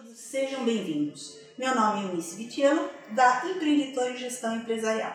todos, sejam bem-vindos. Meu nome é Eunice Vitiano, da Empreendedor em Gestão Empresarial.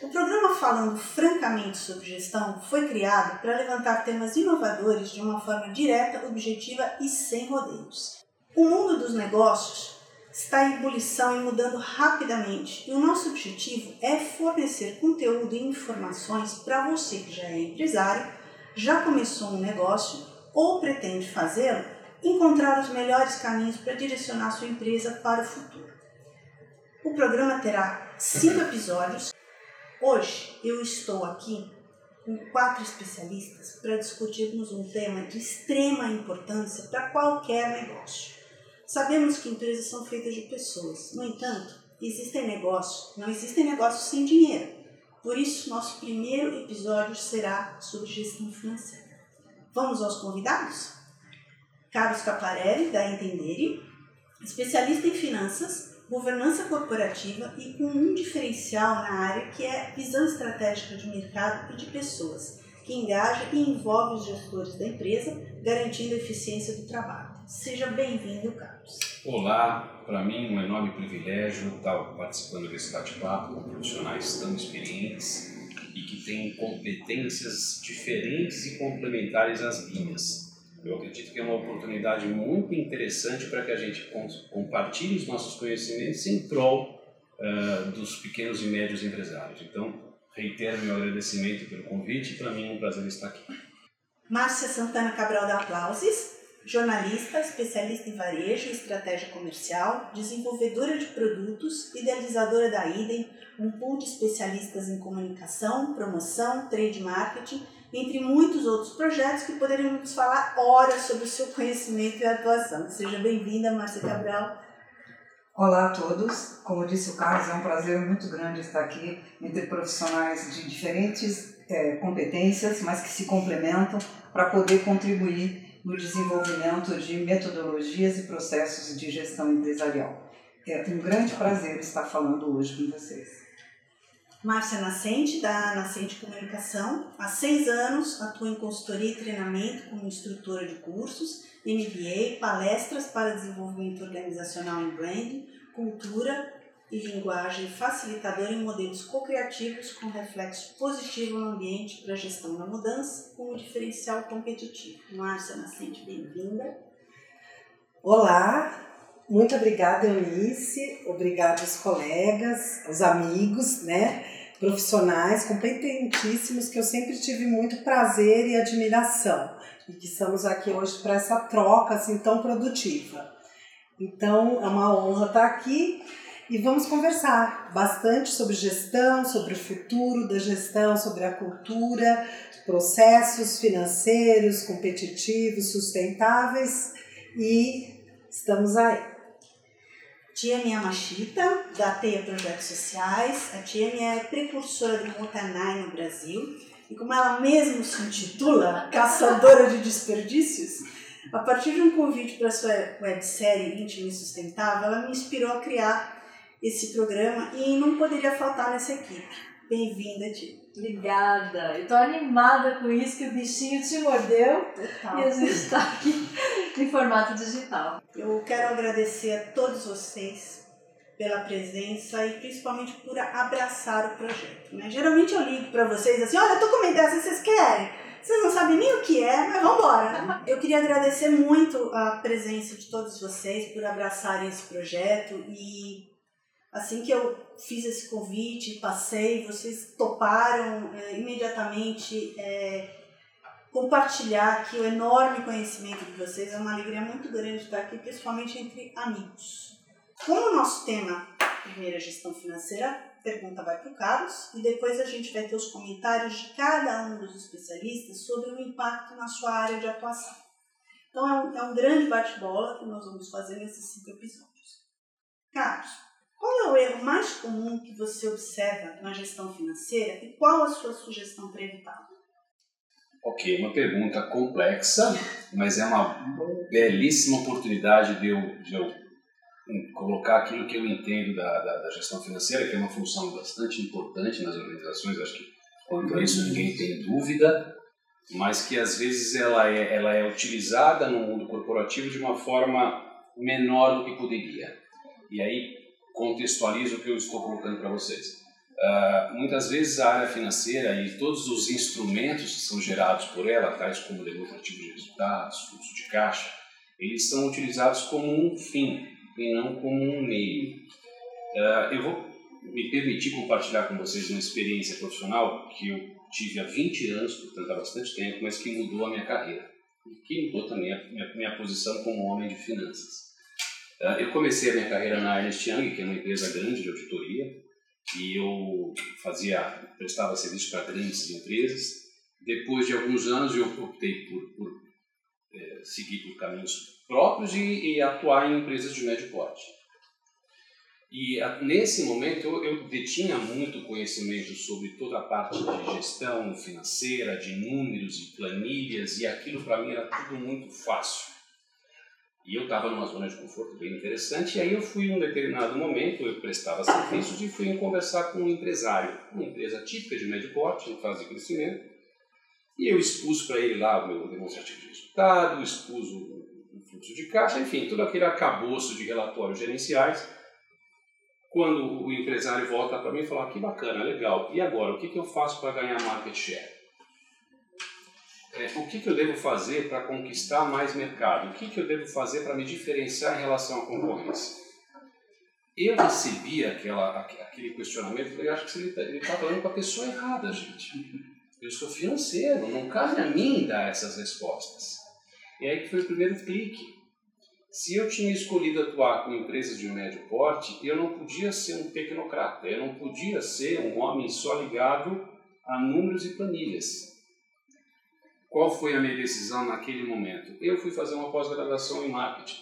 O programa Falando Francamente sobre Gestão foi criado para levantar temas inovadores de uma forma direta, objetiva e sem rodeios. O mundo dos negócios está em ebulição e mudando rapidamente, e o nosso objetivo é fornecer conteúdo e informações para você que já é empresário, já começou um negócio ou pretende fazê-lo encontrar os melhores caminhos para direcionar sua empresa para o futuro. O programa terá cinco episódios. Hoje eu estou aqui com quatro especialistas para discutirmos um tema de extrema importância para qualquer negócio. Sabemos que empresas são feitas de pessoas, no entanto, existem negócios, não existem negócios sem dinheiro. Por isso, nosso primeiro episódio será sobre gestão financeira. Vamos aos convidados? Carlos Caparelli, da Entendere, especialista em finanças, governança corporativa e com um diferencial na área que é visão estratégica de mercado e de pessoas, que engaja e envolve os gestores da empresa, garantindo a eficiência do trabalho. Seja bem-vindo, Carlos. Olá, para mim é um enorme privilégio estar participando desse bate-papo com profissionais tão experientes e que têm competências diferentes e complementares às minhas. Eu acredito que é uma oportunidade muito interessante para que a gente compartilhe os nossos conhecimentos em prol uh, dos pequenos e médios empresários. Então, reitero meu agradecimento pelo convite e para mim é um prazer estar aqui. Márcia Santana Cabral da Aplausos, jornalista, especialista em varejo e estratégia comercial, desenvolvedora de produtos, idealizadora da IDEM, um pool de especialistas em comunicação, promoção, trade marketing entre muitos outros projetos que poderíamos falar horas sobre o seu conhecimento e atuação. Seja bem-vinda, Márcia Cabral. Olá a todos. Como disse o Carlos, é um prazer muito grande estar aqui entre profissionais de diferentes é, competências, mas que se complementam para poder contribuir no desenvolvimento de metodologias e processos de gestão empresarial. É um grande prazer estar falando hoje com vocês. Márcia Nascente, da Nascente Comunicação. Há seis anos atua em consultoria e treinamento como instrutora de cursos, MBA, palestras para desenvolvimento organizacional em branding, cultura e linguagem facilitadora em modelos co-criativos com reflexo positivo no ambiente para gestão da mudança com diferencial competitivo. Márcia Nascente, bem-vinda. Olá, muito obrigada, Eunice. Obrigada aos colegas, aos amigos, né? Profissionais competentíssimos que eu sempre tive muito prazer e admiração. E que estamos aqui hoje para essa troca assim tão produtiva. Então, é uma honra estar aqui e vamos conversar bastante sobre gestão, sobre o futuro da gestão, sobre a cultura, processos financeiros, competitivos, sustentáveis e estamos aí. Tia Miyamashita, da Teia Projetos Sociais. A Tia é precursora do Montanai no Brasil. E como ela mesma se intitula, caçadora de desperdícios, a partir de um convite para sua websérie Íntimo e Sustentável, ela me inspirou a criar esse programa e não poderia faltar nessa equipe. Bem-vinda, Tia. Obrigada. Eu tô animada com isso que o bichinho te mordeu Total. e a gente está aqui em formato digital. Eu quero agradecer a todos vocês pela presença e principalmente por abraçar o projeto. Né? Geralmente eu ligo para vocês assim, olha, eu tô com uma ideia, vocês querem. Vocês não sabem nem o que é, mas vamos embora. Eu queria agradecer muito a presença de todos vocês por abraçarem esse projeto e assim que eu fiz esse convite, passei, vocês toparam é, imediatamente é, compartilhar aqui o enorme conhecimento de vocês. É uma alegria muito grande estar aqui, principalmente entre amigos. Como o nosso tema primeira gestão financeira, a pergunta vai para o Carlos e depois a gente vai ter os comentários de cada um dos especialistas sobre o impacto na sua área de atuação. Então é um, é um grande bate-bola que nós vamos fazer nesses cinco episódios. Carlos, qual é o erro mais comum que você observa na gestão financeira e qual a sua sugestão para evitá-lo? Ok, uma pergunta complexa, mas é uma belíssima oportunidade de eu, de eu hum, colocar aquilo que eu entendo da, da, da, gestão financeira, que é uma função bastante importante nas organizações, acho que quanto a isso ninguém tem dúvida, mas que às vezes ela é, ela é utilizada no mundo corporativo de uma forma menor do que poderia. E aí contextualizo o que eu estou colocando para vocês. Uh, muitas vezes a área financeira e todos os instrumentos que são gerados por ela, tais como demonstrativo de resultados, fluxo de caixa, eles são utilizados como um fim e não como um meio. Uh, eu vou me permitir compartilhar com vocês uma experiência profissional que eu tive há 20 anos, portanto há bastante tempo, mas que mudou a minha carreira e que mudou também a minha, minha posição como homem de finanças. Uh, eu comecei a minha carreira na Ernst Young, que é uma empresa grande de auditoria, e eu fazia, prestava serviço para grandes empresas. Depois de alguns anos eu optei por, por é, seguir por caminhos próprios e, e, atuar em empresas de médio porte. E a, nesse momento eu, eu detinha muito conhecimento sobre toda a parte de gestão financeira, de números e planilhas, e aquilo para mim era tudo muito fácil. E eu estava numa zona de conforto bem interessante, e aí eu fui em um determinado momento, eu prestava serviços e fui conversar com um empresário, uma empresa típica de médio porte, em fase de crescimento, e eu expus para ele lá o meu demonstrativo de resultado, expus o, fluxo de caixa, enfim, todo aquele arcabouço de relatórios gerenciais. Quando o empresário volta para mim e fala, ah, que bacana, legal, e agora, o que, que eu faço para ganhar market share? É, o que, que eu devo fazer para conquistar mais mercado? O que, que eu devo fazer para me diferenciar em relação à concorrência? Eu recebi aquela, aquele questionamento e acho que ele está tá falando com a pessoa errada, gente. Eu sou financeiro, não cabe a mim dar essas respostas. E aí que foi o primeiro clique. Se eu tinha escolhido atuar com empresas de médio porte, eu não podia ser um tecnocrata, eu não podia ser um homem só ligado a números e planilhas. Qual foi a minha decisão naquele momento? Eu fui fazer uma pós-graduação em marketing.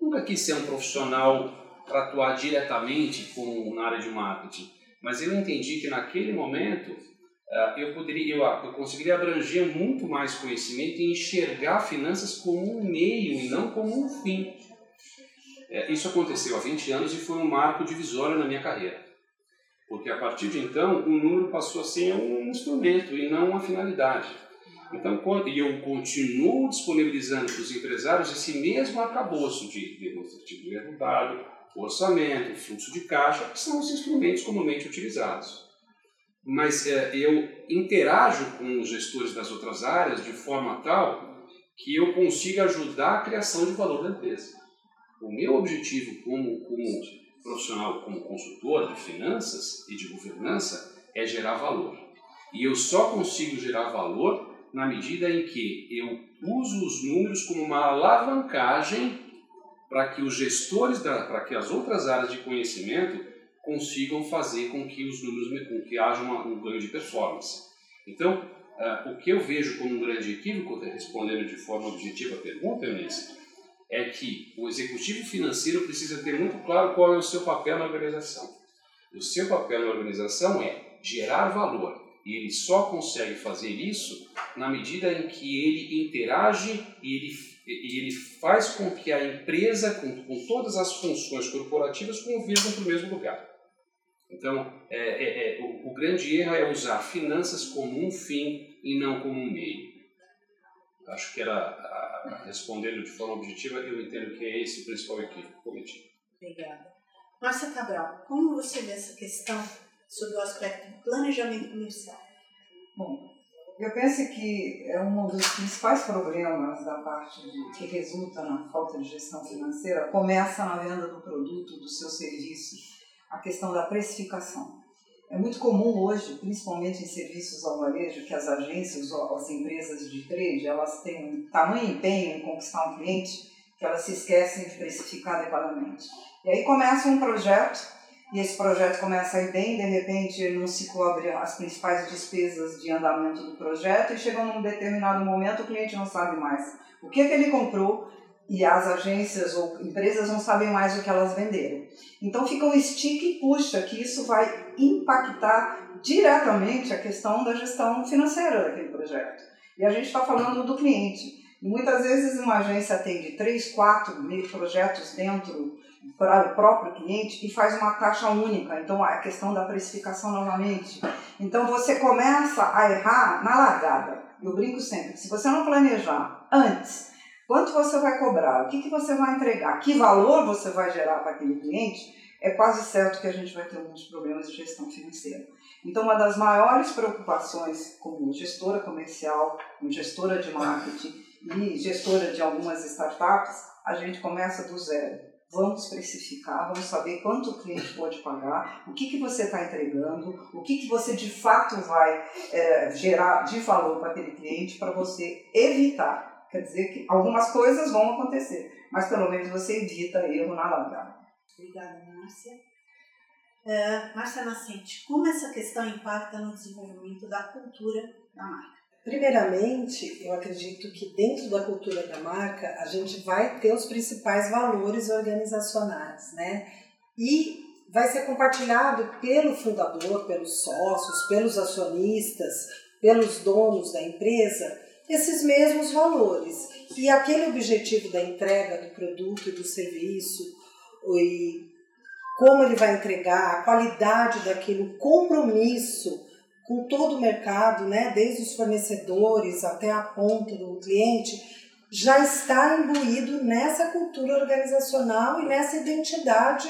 Nunca quis ser um profissional para atuar diretamente com, na área de marketing, mas eu entendi que naquele momento uh, eu poderia, eu, eu conseguiria abranger muito mais conhecimento e enxergar finanças como um meio e não como um fim. É, isso aconteceu há 20 anos e foi um marco divisório na minha carreira. Porque a partir de então, o número passou a ser um instrumento e não uma finalidade. Então, e eu continuo disponibilizando para os empresários esse mesmo arcabouço de demonstrativo de resultado, orçamento, fluxo de caixa, que são os instrumentos comumente utilizados. Mas é, eu interajo com os gestores das outras áreas de forma tal que eu consiga ajudar a criação de valor da empresa. O meu objetivo como, como profissional, como consultor de finanças e de governança é gerar valor. E eu só consigo gerar valor na medida em que eu uso os números como uma alavancagem para que os gestores, para que as outras áreas de conhecimento consigam fazer com que os números, com que haja uma, um ganho de performance. Então, uh, o que eu vejo como um grande equívoco, respondendo de forma objetiva a pergunta, Eunice, é que o executivo financeiro precisa ter muito claro qual é o seu papel na organização. O seu papel na organização é gerar valor, e ele só consegue fazer isso na medida em que ele interage e ele, e ele faz com que a empresa, com, com todas as funções corporativas, convirjam para o mesmo lugar. Então, é, é, é, o, o, grande erro é usar finanças como um fim e não como um meio. Acho que era, respondendo de forma objetiva, eu entendo que é esse o principal equívoco cometido. Obrigada. Márcia Cabral, como você vê essa questão sobre o aspecto do planejamento comercial? Bom, eu penso que é um dos principais problemas da parte de, que resulta na falta de gestão financeira começa na venda do produto, do seu serviço, a questão da precificação. É muito comum hoje, principalmente em serviços ao varejo, que as agências ou as empresas de trade elas têm um tamanho empenho em conquistar um cliente que elas se esquecem de precificar adequadamente. E aí começa um projeto e esse projeto começa a ir bem, de repente não se cobre as principais despesas de andamento do projeto e chega num determinado momento o cliente não sabe mais o que, é que ele comprou e as agências ou empresas não sabem mais o que elas venderam. Então fica um stick e puxa que isso vai impactar diretamente a questão da gestão financeira daquele projeto. E a gente está falando do cliente. Muitas vezes uma agência atende três, quatro projetos dentro para o próprio cliente e faz uma taxa única. Então, a questão da precificação novamente. Então, você começa a errar na largada. Eu brinco sempre, se você não planejar antes Quanto você vai cobrar? O que, que você vai entregar? Que valor você vai gerar para aquele cliente? É quase certo que a gente vai ter alguns problemas de gestão financeira. Então, uma das maiores preocupações como gestora comercial, como gestora de marketing e gestora de algumas startups, a gente começa do zero. Vamos precificar, vamos saber quanto o cliente pode pagar, o que, que você está entregando, o que, que você de fato vai é, gerar de valor para aquele cliente para você evitar Quer dizer que algumas coisas vão acontecer, mas pelo menos você evita erro na largada. Obrigada, Márcia. É, Márcia Nascente, como essa questão impacta no desenvolvimento da cultura da marca? Primeiramente, eu acredito que dentro da cultura da marca a gente vai ter os principais valores organizacionais, né? E vai ser compartilhado pelo fundador, pelos sócios, pelos acionistas, pelos donos da empresa esses mesmos valores. E aquele objetivo da entrega do produto e do serviço, e como ele vai entregar, a qualidade daquilo, o compromisso com todo o mercado, né, desde os fornecedores até a ponta do cliente, já está imbuído nessa cultura organizacional e nessa identidade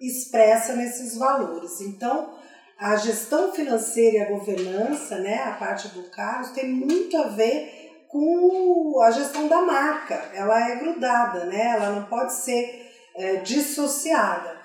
expressa nesses valores. Então, a gestão financeira e a governança, né, a parte do Carlos, tem muito a ver com a gestão da marca. Ela é grudada, né? ela não pode ser é, dissociada,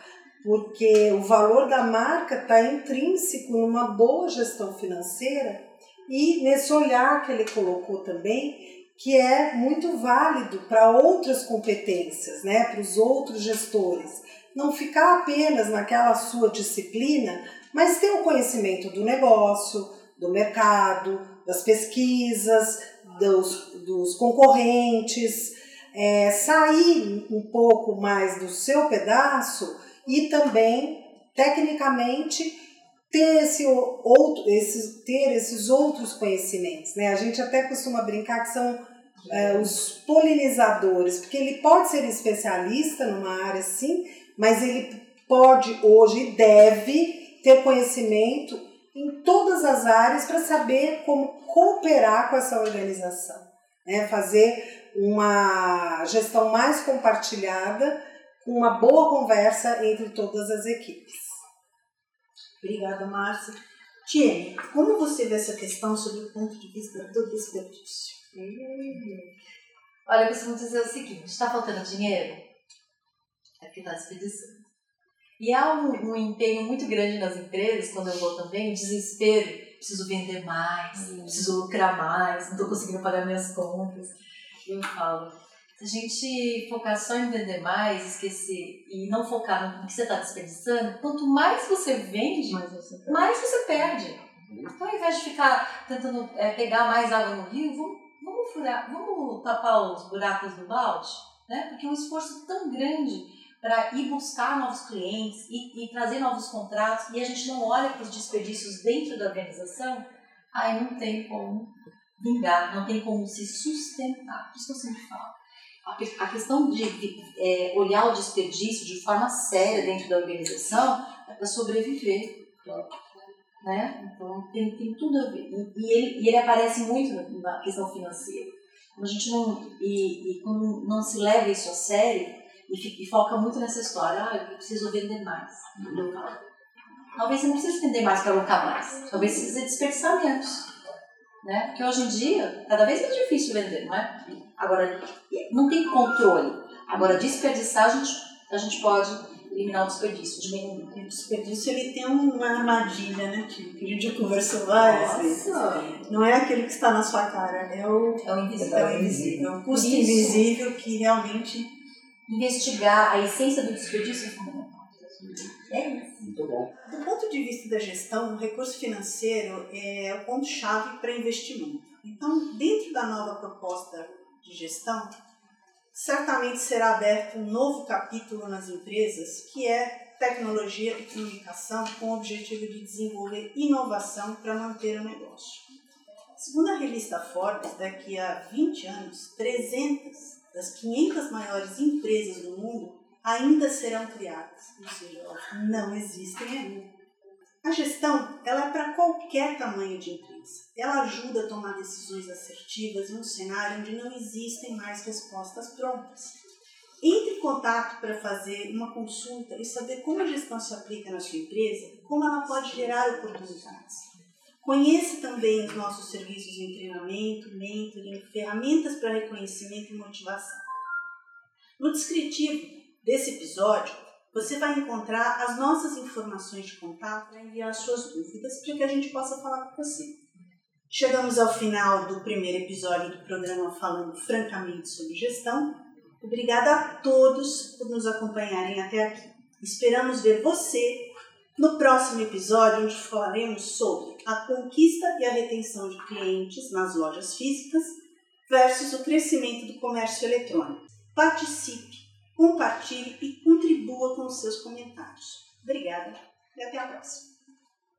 porque o valor da marca está intrínseco numa boa gestão financeira e nesse olhar que ele colocou também, que é muito válido para outras competências, né? para os outros gestores. Não ficar apenas naquela sua disciplina mas ter o conhecimento do negócio, do mercado, das pesquisas, dos, dos concorrentes, é, sair um pouco mais do seu pedaço e também, tecnicamente, ter, esse outro, esses, ter esses outros conhecimentos. Né? A gente até costuma brincar que são é, os polinizadores, porque ele pode ser especialista numa área sim, mas ele pode hoje e deve ter conhecimento em todas as áreas para saber como cooperar com essa organização, né? fazer uma gestão mais compartilhada, com uma boa conversa entre todas as equipes. Obrigada, Márcia. Tiene, como você vê essa questão sob o ponto de vista do desperdício? Hum. Olha, eu costumo dizer o seguinte: está faltando dinheiro? É porque está desperdiçando. E há um, um, empenho muito grande nas empresas, quando eu vou também, desespero. Preciso vender mais, uhum. preciso lucrar mais, não estou conseguindo pagar minhas contas. Eu falo, a gente focar só em vender mais, esquecer e não focar no que você está desperdiçando, quanto mais você vende, mais você, mais você perde. Então, ao invés de ficar tentando é, pegar mais água no rio, vamos, vamos furar, vamos tapar os buracos do balde, né? Porque é um esforço tão grande para ir buscar novos clientes e, e, trazer novos contratos e a gente não olha para os desperdícios dentro da organização, aí não tem como vingar, não tem como se sustentar. Por isso que eu sempre falo. A, questão de, é, olhar o desperdício de forma séria dentro da organização é para sobreviver. Né? Então tem, tem tudo a ver. E, e, ele, e ele aparece muito na questão financeira. Quando a gente não, e, e quando não se leva isso a sério, e, e, foca muito nessa história, ah, eu preciso vender mais. Talvez você não precise vender mais para lucrar mais. Talvez você precise desperdiçar menos. Né? Porque hoje em dia, cada vez mais difícil vender, não é? Agora, não tem controle. Agora, desperdiçar, a gente, a gente pode eliminar o desperdício, diminuir. O desperdício ele tem uma armadilha, né? Que a gente já conversou várias vezes. Não é aquele que está na sua cara, é o, é o invisível. É o invisível. É o custo Isso. invisível que realmente investigar a essência do desperdício é fundamental. É. Muito bom. Do ponto de vista da gestão, o recurso financeiro é o ponto-chave para investimento. Então, dentro da nova proposta de gestão, certamente será aberto um novo capítulo nas empresas, que é tecnologia e comunicação, com o objetivo de desenvolver inovação para manter o negócio. Segundo a revista Forbes, daqui a 20 anos, 300 das 500 maiores empresas do mundo ainda serão criadas. Ou seja, não existem ainda. A gestão ela é para qualquer tamanho de empresa. Ela ajuda a tomar decisões assertivas em um cenário onde não existem mais respostas prontas. Entre em contato para fazer uma consulta e saber como a gestão se aplica na sua empresa, como ela pode gerar oportunidades. Conheça também os nossos serviços em treinamento, mentoring, ferramentas para reconhecimento e motivação. No descritivo desse episódio, você vai encontrar as nossas informações de contato para enviar suas dúvidas para que a gente possa falar com você. Chegamos ao final do primeiro episódio do programa Falando Francamente sobre Gestão. Obrigada a todos por nos acompanharem até aqui. Esperamos ver você no próximo episódio, onde falaremos sobre a conquista e a retenção de clientes nas lojas físicas versus o crescimento do comércio eletrônico. Participe, compartilhe e contribua com os seus comentários. Obrigada e até a próxima.